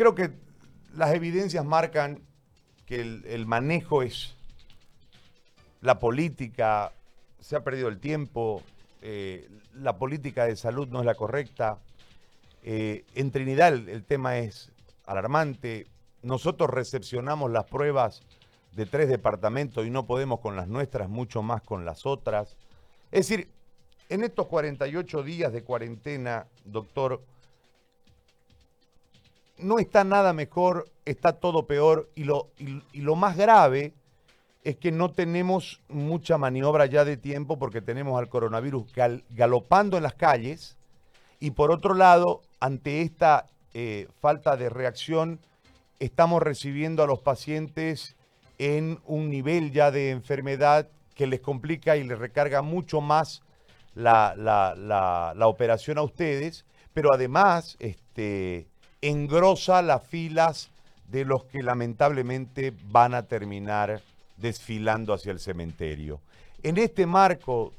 creo que las evidencias marcan que el, manejo es la política, se ha perdido el tiempo, eh, la política de salud no es la correcta. Eh, en Trinidad el, tema es alarmante. Nosotros recepcionamos las pruebas de tres departamentos y no podemos con las nuestras, mucho más con las otras. Es decir, en estos 48 días de cuarentena, doctor, no está nada mejor, está todo peor y lo, y, lo más grave es que no tenemos mucha maniobra ya de tiempo porque tenemos al coronavirus galopando en las calles. Y por otro lado, ante esta eh, falta de reacción, estamos recibiendo a los pacientes en un nivel ya de enfermedad que les complica y les recarga mucho más la, la operación a ustedes, pero además este, engrosa las filas de los que lamentablemente van a terminar desfilando hacia el cementerio. En este marco,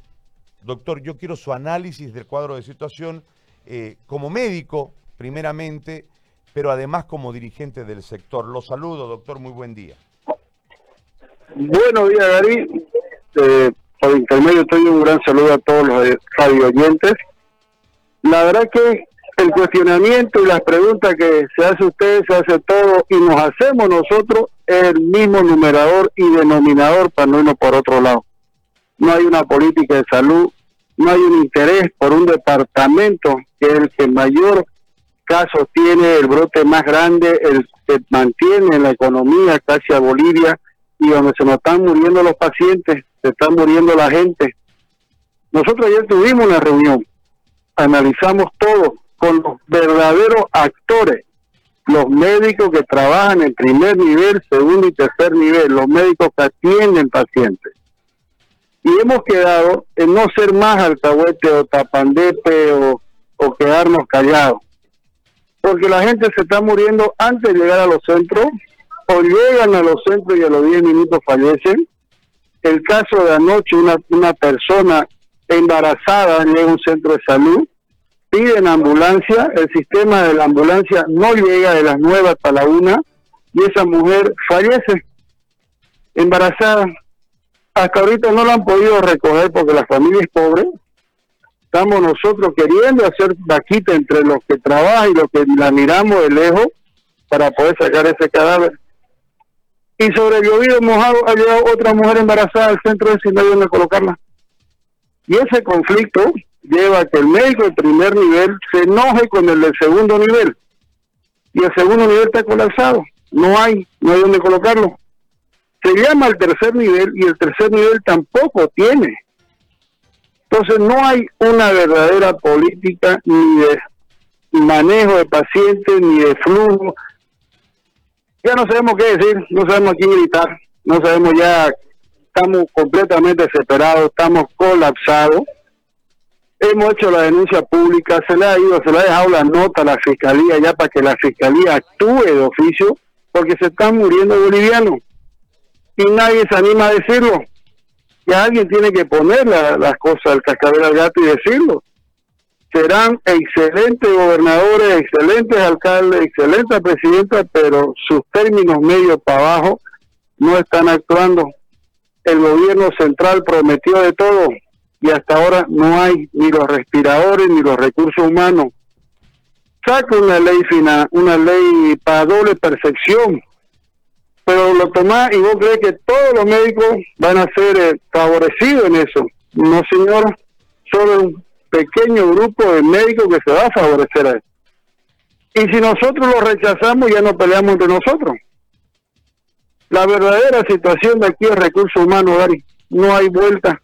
doctor, yo quiero su análisis del cuadro de situación eh, como médico, primeramente, pero además como dirigente del sector. Lo saludo, doctor, muy buen día. Buenos días, Gary. Eh, por intermedio, estoy un gran saludo a todos los radio oyentes. La verdad que el cuestionamiento y las preguntas que se hace usted, se hace todo y nos hacemos nosotros el mismo numerador y denominador para no irnos por otro lado. No hay una política de salud, no hay un interés por un departamento que es el que mayor caso tiene, el brote más grande, el que mantiene la economía casi a Bolivia y donde se nos están muriendo los pacientes, se están muriendo la gente. Nosotros ayer tuvimos una reunión, analizamos todo, con los verdaderos actores, los médicos que trabajan en primer nivel, segundo y tercer nivel, los médicos que atienden pacientes. Y hemos quedado en no ser más alcahuete o tapandepe o, o quedarnos callados. Porque la gente se está muriendo antes de llegar a los centros, o llegan a los centros y a los 10 minutos fallecen. El caso de anoche, una, una persona embarazada llega a un centro de salud piden ambulancia, el sistema de la ambulancia no llega de las nuevas hasta la una y esa mujer fallece embarazada. Hasta ahorita no la han podido recoger porque la familia es pobre. Estamos nosotros queriendo hacer vaquita entre los que trabajan y los que la miramos de lejos para poder sacar ese cadáver. Y sobre el llovido mojado ha llegado otra mujer embarazada al centro de sin donde colocarla. Y ese conflicto lleva a que el médico de primer nivel se enoje con el del segundo nivel. Y el segundo nivel está colapsado. No hay, no hay donde colocarlo. Se llama el tercer nivel y el tercer nivel tampoco tiene. Entonces no hay una verdadera política ni de manejo de pacientes ni de flujo. Ya no sabemos qué decir, no sabemos a quién gritar, no sabemos ya, estamos completamente desesperados, estamos colapsados Hemos hecho la denuncia pública, se le ha ido, se le ha dejado la nota a la fiscalía ya para que la fiscalía actúe de oficio, porque se están muriendo bolivianos. Y nadie se anima a decirlo. Ya alguien tiene que poner las cosas al cascabel al gato y decirlo. Serán excelentes gobernadores, excelentes alcaldes, excelentes presidentas, pero sus términos medios para abajo no están actuando. El gobierno central prometió de todo, y hasta ahora no hay ni los respiradores ni los recursos humanos. Saca una ley final, una ley para doble percepción, pero lo tomás y vos crees que todos los médicos van a ser eh, favorecidos en eso. No, señor, solo un pequeño grupo de médicos que se va a favorecer a eso. Y si nosotros lo rechazamos, ya no peleamos entre nosotros. La verdadera situación de aquí es recursos humanos, Gary. No hay vuelta.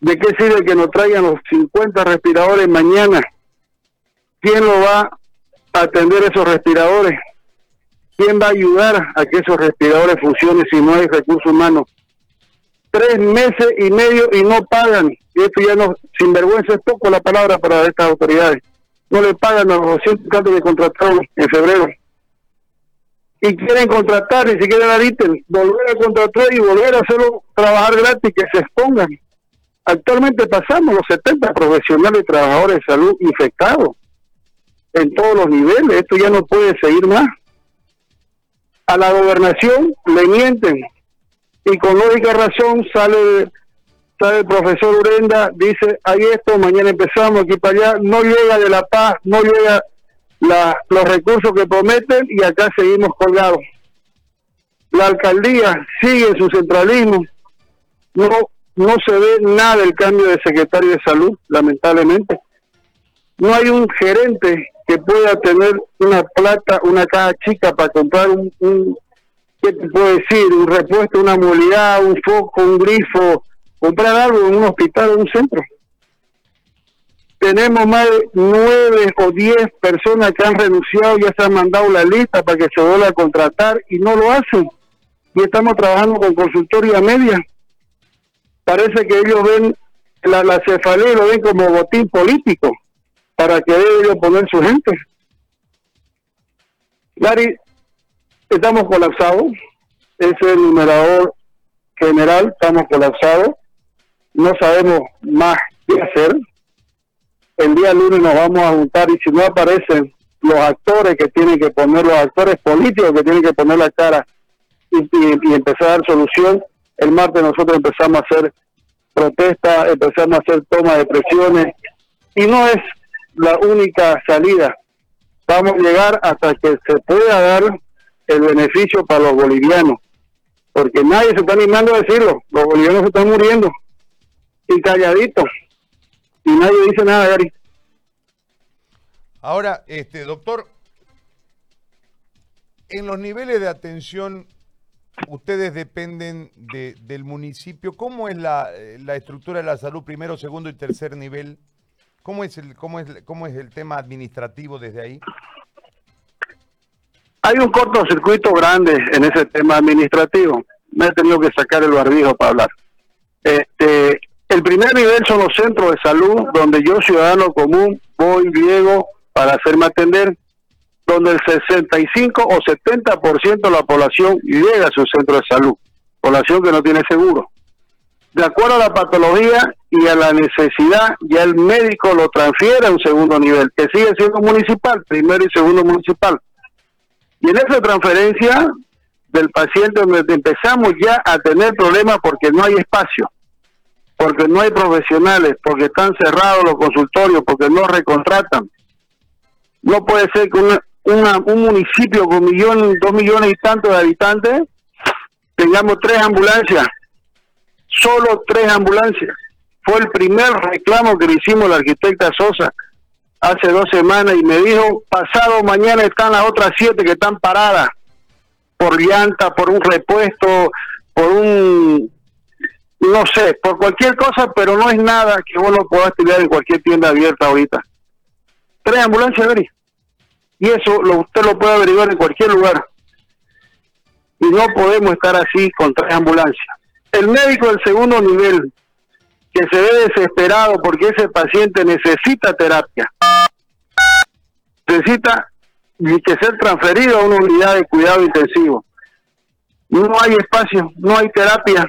¿De qué sirve que nos traigan los 50 respiradores mañana? ¿Quién lo va a atender esos respiradores? ¿Quién va a ayudar a que esos respiradores funcionen si no hay recursos humanos? Tres meses y medio y no pagan. Y esto ya no, sinvergüenza es poco la palabra para estas autoridades. No le pagan a los 200 tantos que contrataron en febrero. Y quieren contratar, ni siquiera la dicen, volver a contratar y volver a hacerlo trabajar gratis, que se expongan Actualmente pasamos los 70 profesionales y trabajadores de salud infectados en todos los niveles. Esto ya no puede seguir más. a la gobernación le mienten. Y con lógica razón sale, sale el profesor Urenda, dice, hay esto, mañana empezamos aquí para allá, no llega de la paz, no llega la, los recursos que prometen y acá seguimos colgados. La alcaldía sigue su centralismo, no, no se ve nada del cambio de secretario de salud, lamentablemente. No hay un gerente que pueda tener una plata, una caja chica para comprar un, un ¿qué te puedo decir? Un repuesto, una movilidad, un foco, un grifo, comprar algo en un hospital, en un centro tenemos más de nueve o diez personas que han renunciado, ya se han mandado la lista para que se vuelva a contratar y no lo hacen. Y estamos trabajando con consultoría media. Parece que ellos ven la, la cefalea lo ven como botín político para que ellos poner su gente. Gary, estamos colapsados. Es el numerador general, estamos colapsados. No sabemos más qué hacer el día lunes nos vamos a juntar y si no aparecen los actores que tienen que poner, los actores políticos que tienen que poner la cara y, empezar a dar solución, el martes nosotros empezamos a hacer protesta, empezamos a hacer toma de presiones y no es la única salida. Vamos a llegar hasta que se pueda dar el beneficio para los bolivianos, porque nadie se está animando a decirlo, los bolivianos se están muriendo y calladitos y nadie dice nada, Gary. Ahora, este, doctor, en los niveles de atención, ustedes dependen de, del municipio. ¿Cómo es la, la, estructura de la salud, primero, segundo y tercer nivel? ¿Cómo es el, cómo es, cómo es el tema administrativo desde ahí? Hay un cortocircuito grande en ese tema administrativo. Me he tenido que sacar el barbijo para hablar. Este, el primer nivel son los centros de salud, donde yo, ciudadano común, voy, llego para hacerme atender, donde el 65 o 70% de la población llega a su centro de salud, población que no tiene seguro. De acuerdo a la patología y a la necesidad, ya el médico lo transfiere a un segundo nivel, que sigue siendo municipal, primero y segundo municipal. Y en esa transferencia del paciente empezamos ya a tener problemas porque no hay espacio porque no hay profesionales, porque están cerrados los consultorios, porque no recontratan. No puede ser que un municipio con millón, dos millones y tantos de habitantes tengamos tres ambulancias, solo tres ambulancias. Fue el primer reclamo que le hicimos la arquitecta Sosa hace dos semanas y me dijo, pasado mañana están las otras siete que están paradas por llanta, por un repuesto, por un no sé, por cualquier cosa, pero no es nada que uno pueda estudiar en cualquier tienda abierta ahorita. Tres ambulancias, Gary. Y eso lo, usted lo puede averiguar en cualquier lugar. Y no podemos estar así con tres ambulancias. El médico del segundo nivel, que se ve desesperado porque ese paciente necesita terapia, necesita que ser transferido a una unidad de cuidado intensivo. No hay espacio, no hay terapia,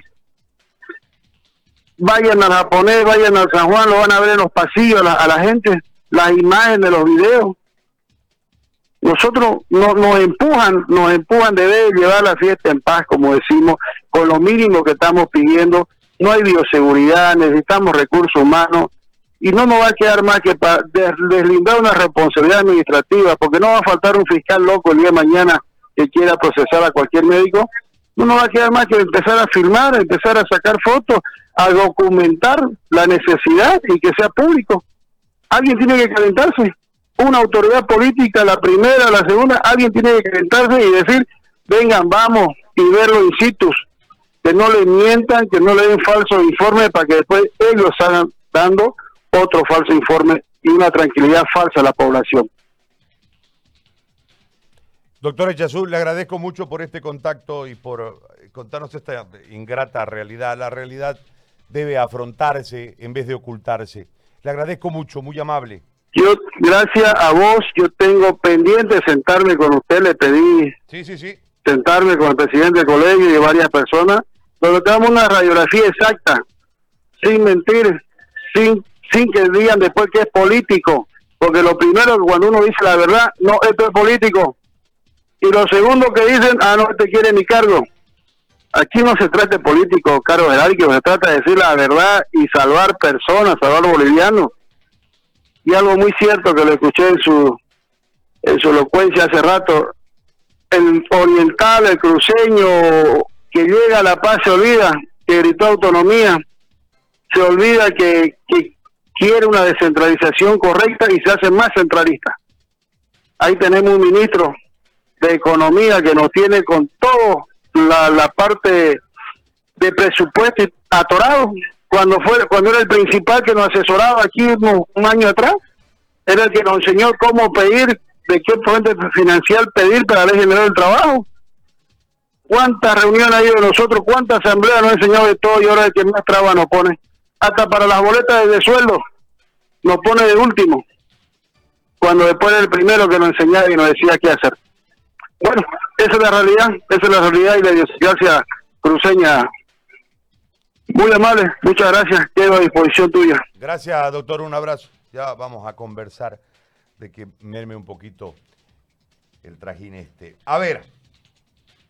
vayan a japonés, vayan a San Juan, lo van a ver en los pasillos a la, gente, las imágenes de los videos. Nosotros no, nos empujan, nos empujan de llevar la fiesta en paz, como decimos, con lo mínimo que estamos pidiendo. No hay bioseguridad, necesitamos recursos humanos y no nos va a quedar más que para deslindar una responsabilidad administrativa, porque no va a faltar un fiscal loco el día de mañana que quiera procesar a cualquier médico. No nos va a quedar más que empezar a filmar, empezar a sacar fotos a documentar la necesidad y que sea público. Alguien tiene que calentarse. Una autoridad política, la primera, la segunda, alguien tiene que calentarse y decir, vengan, vamos y verlo in situ. Que no le mientan, que no le den falso informe para que después ellos salgan dando otro falso informe y una tranquilidad falsa a la población. Doctor Echazú, le agradezco mucho por este contacto y por contarnos esta ingrata realidad. La realidad debe afrontarse en vez de ocultarse. Le agradezco mucho, muy amable. Yo, gracias a vos, yo tengo pendiente sentarme con usted, le pedí sí, sí, sí. sentarme con el presidente del colegio y varias personas, donde tenemos una radiografía exacta, sin mentir, sin, sin que digan después que es político, porque lo primero cuando uno dice la verdad, no, esto es político, Y lo segundo que dicen, ah, no te quiere mi cargo. Aquí no se trata de político, cargo jerárquico, se trata de decir la verdad y salvar personas, salvar bolivianos. Y algo muy cierto que lo escuché en su, en su elocuencia hace rato, el oriental, el cruceño que llega a La Paz se olvida que gritó autonomía, se olvida que, quiere una descentralización correcta y se hace más centralista. Ahí tenemos un ministro de Economía que nos tiene con todo la, la parte de presupuesto atorado. Cuando fue cuando era el principal que nos asesoraba aquí un, año atrás, era el que nos enseñó cómo pedir, de qué fuente financiar pedir para ley general del trabajo. ¿Cuántas reuniones ha ido de nosotros? ¿Cuántas asambleas nos ha enseñado de todo y ahora el que más traba nos pone? Hasta para las boletas de sueldo nos pone de último cuando después era el primero que nos enseñaba y nos decía qué hacer. Bueno, esa es la realidad, esa es la realidad y la idiosincrasia cruceña. Muy amable, muchas gracias, quedo a disposición tuya. Gracias, doctor, un abrazo. Ya vamos a conversar de que merme un poquito el trajín este. A ver,